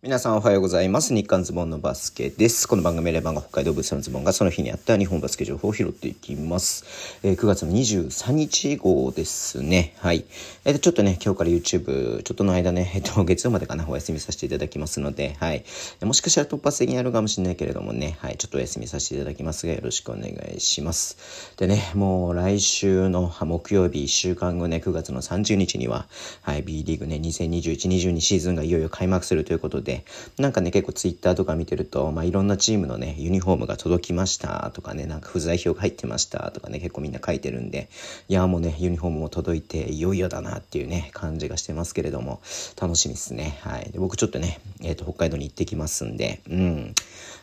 皆さんおはようございます。日刊ズボンのバスケです。この番組レバンが北海道物産のズボンがその日にあった日本バスケ情報を拾っていきます。えー、9月の23日号ですね。はい。えー、ちょっとね、今日から YouTube、ちょっとの間ね、えっ、と、月曜までかな、お休みさせていただきますので、はい。もしかしたら突発的にやるかもしれないけれどもね、はい。ちょっとお休みさせていただきますが、よろしくお願いします。でね、もう来週の木曜日、1週間後ね、9月の30日には、はい、B リーグね、2021-22シーズンがいよいよ開幕するということで、で、なんかね、結構ツイッターとか見てると、まあ、いろんなチームのね、ユニフォームが届きましたとかね、なんか不在票が入ってましたとかね、結構みんな書いてるんで、いや、もうね、ユニフォームも届いて、いよいよだなっていうね、感じがしてますけれども、楽しみですね。はい。で僕ちょっとね、えっ、ー、と、北海道に行ってきますんで、うん。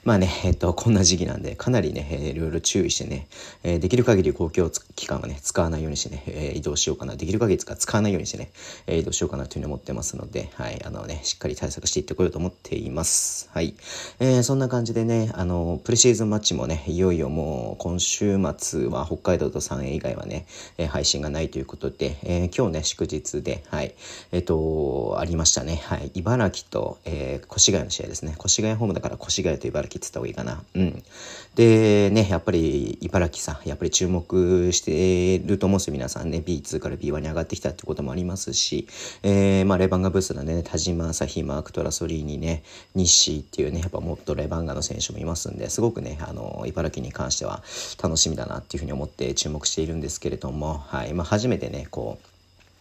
まあね、えっ、と、こんな時期なんで、かなりね、え、いろいろ注意してね、え、できる限り公共機関はね、使わないようにしてね、え、移動しようかな。できる限り使わないようにしてね、えー、移動しようかなというふうに思ってますので、はい。あのね、しっかり対策していってこようと思っています。。はい。えー、そんな感じでね、あの、プレシーズンマッチもね、いよいよもう今週末は北海道と3 a 以外はね、え、配信がないということで、えー、今日ね、祝日で、はい、えっ、と、ありましたね。はい。茨城と、えー、越谷の試合ですね。越谷ホームだから越谷と茨城って言った方がいいかな。うん。で、ね、やっぱり茨城さん、やっぱり注目してると思うんですよ。皆さんね、B2 から B1 に上がってきたってこともありますし、えー、まあ、レバンガブースのね、田島朝日、マークトラソリーにね、西っていうねやっぱもっとレバンガの選手もいますんですごくねあの茨城に関しては楽しみだなっていうふうに思って注目しているんですけれども、はいまあ、初めてねこう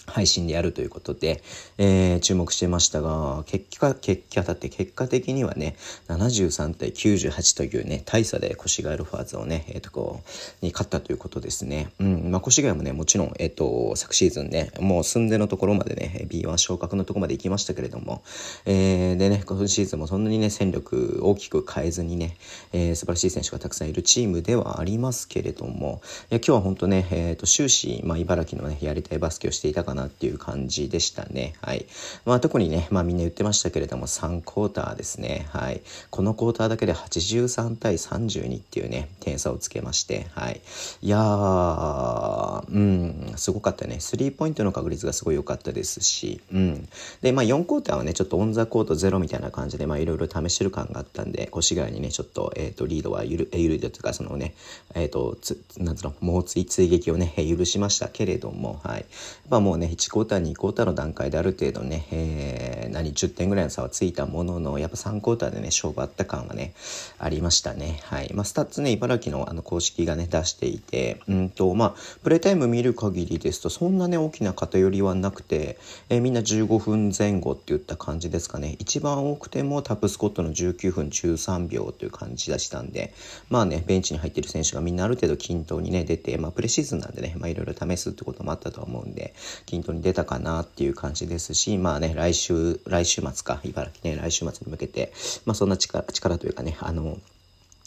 配信でやるということで、えー、注目してましたが、結果、結果だって結果的にはね、73対98というね、大差で越谷ルファーズをね、えっ、ー、と、こう、に勝ったということですね。うん、まあ、越谷もね、もちろん、えっ、ー、と、昨シーズンね、もう寸出のところまでね、B1 昇格のところまで行きましたけれども、えー、でね、今シーズンもそんなにね、戦力大きく変えずにね、えー、素晴らしい選手がたくさんいるチームではありますけれども、いや今日は本当ね、えっ、と、終始、まあ、茨城のね、やりたいバスケをしていたかなっていう感じでしたね。はい。まあ特にね、まあみんな言ってましたけれども、3クォーターですね。はい。このクォーターだけで83対32っていうね、点差をつけまして、はい。いやー、うん、すごかったね。スリーポイントの確率がすごい良かったですし、うん。で、まあ4クォーターはね、ちょっとオンザコートゼロみたいな感じで、まあいろいろ試してる感があったんで、越谷にね、ちょっと、えっ、ー、と、リードはゆる、えゆるいというか、そのね、えっ、ー、と、つ、なんつうの、猛追追撃をね、許しましたけれども、はい。まあもうね、1クォーター2クォーターの段階である程度ね、えー、何10点ぐらいの差はついたもののやっぱ3クォーターでね勝負あった感がねありましたね。はい。まあ、スタッツね茨城のあの公式がね出していてうんとまあプレータイム見る限りですとそんなね大きな偏りはなくて、えー、みんな15分前後っていった感じですかね。一番多くてもタップスコットの19分13秒という感じでしたんでまあねベンチに入ってる選手がみんなある程度均等にね出てまあプレシーズンなんでねまあいろいろ試すってこともあったと思うんで均等に出たかなっていう感じですし、まあね、来週、来週末か、茨城ね、来週末に向けて、まあそんな力、力というかね、あの、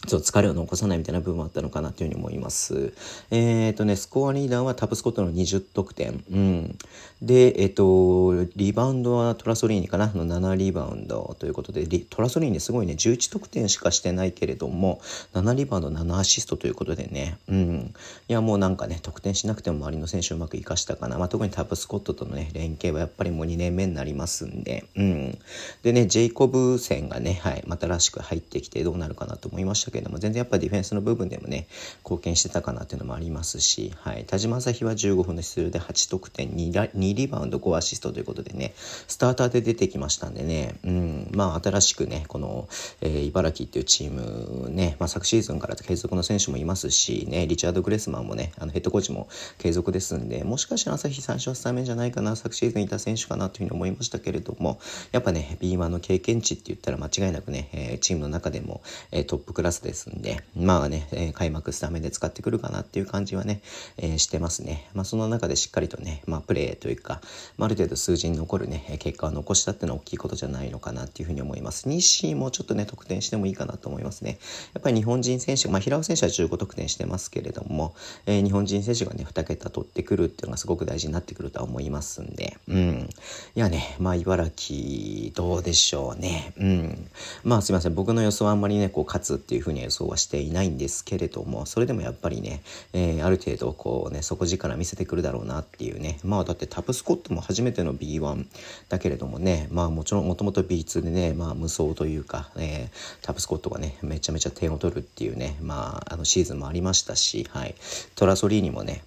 ちょっと疲れを残さないみたいな部分もあったのかなというふうに思います。えっ、ー、とね、スコアリーダーはタブスコットの20得点。うん。で、えっ、ー、と、リバウンドはトラソリーニかな？の7リバウンドということで、トラソリーニすごいね、11得点しかしてないけれども、7リバウンド7アシストということでね、うん。いや、もうなんかね、得点しなくても周りの選手うまく活かしたかな。まあ、特にタブスコットとのね、連携はやっぱりもう2年目になりますんで、うん。でね、ジェイコブ戦がね、はい、またらしく入ってきてどうなるかなと思いましたけれども、全然やっぱディフェンスの部分でもね、貢献してたかなっていうのもありますし、はい、田島朝日は15分の出場で8得点2、2リバウンド5アシストということでね、スターターで出てきましたんでね、うん、まあ新しくね、この、えー、茨城っていうチームね、まあ昨シーズンから継続の選手もいますし、ね、リチャード・グレスマンもね、あのヘッドコーチも継続ですんで、もしかしたら朝日最初はスタメンじゃないかな、昨シーズンいた選手かなというふうに思いましたけれども、やっぱね、B1 の経験値って言ったら間違いなくね、えー、チームの中でも、えー、トップクラスですんで、まあね、えー、開幕スタメンで使ってくるかなっていう感じはね、えー、してますね。まあ、その中でしっかりとね、まあ、プレーというか、まあ、ある程度数字に残るね、結果を残したっていうのは大きいことじゃないのかなっていうふうに思います。西もちょっとね、得点してもいいかなと思いますね。やっぱり日本人選手、まあ、平尾選手は15得点してますけれども、えー、日本人選手がね、2桁取ってくるっていうのがすごく大事になってくるとは思いますんで、うん。いやね、まあ、茨城、どうでしょうね。うん。まあ、すいません。僕の予想はあんまりね、こう、勝つっていうふうには予想はしていないんですけれどもそれでもやっぱりね、えー、ある程度こうね底力見せてくるだろうなっていうね。まあだってタプスコットも初めての B1 だけれどもねまあもちろんもともと B2 でねまあ無双というか、えー、タプスコットがねめちゃめちゃ点を取るっていうねまああのシーズンもありましたし、はい、トラソリーニもね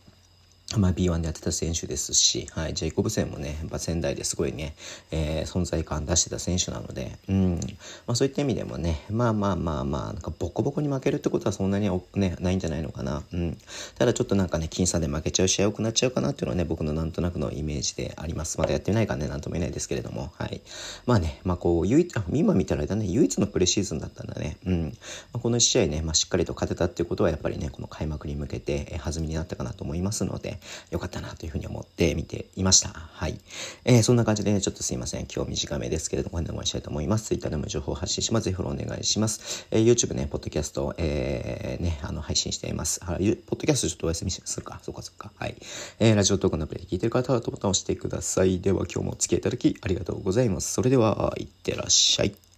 まあ、B1 でやってた選手ですし、はい、ジェイコブセンもね、やっぱ仙台ですごいね、えー、存在感出してた選手なので、うんまあ、そういった意味でもね、まあまあまあまあ、なんかボコボコに負けるってことはそんなに、ね、ないんじゃないのかな。うん、ただちょっとなんかね、僅差で負けちゃう試合多くなっちゃうかなっていうのはね、僕のなんとなくのイメージであります。まだやってないからね、なんとも言えないですけれども、はい。まあね、まあこう、唯一、今見たらだね、唯一のプレシーズンだったんだね。うん。まあ、この試合ね、まあ、しっかりと勝てたっていうことはやっぱりね、この開幕に向けて、え、弾みになったかなと思いますので、よかったなというふうに思って見ていました。はい。えー、そんな感じでね、ちょっとすいません。今日短めですけれども、こんな終わりしたいと思います。Twitter でも情報を発信します。ぜひフォローお願いします。えー、YouTube ね、ポッドキャスト、えー、ね、あの、配信しています。はい、ポッドキャストちょっとお休みするか？そっかそっか。はい。えー、ラジオトークのアプリで聞いてる方はボタンを押してください。では今日もお付き合いいただきありがとうございます。それでは、いってらっしゃい。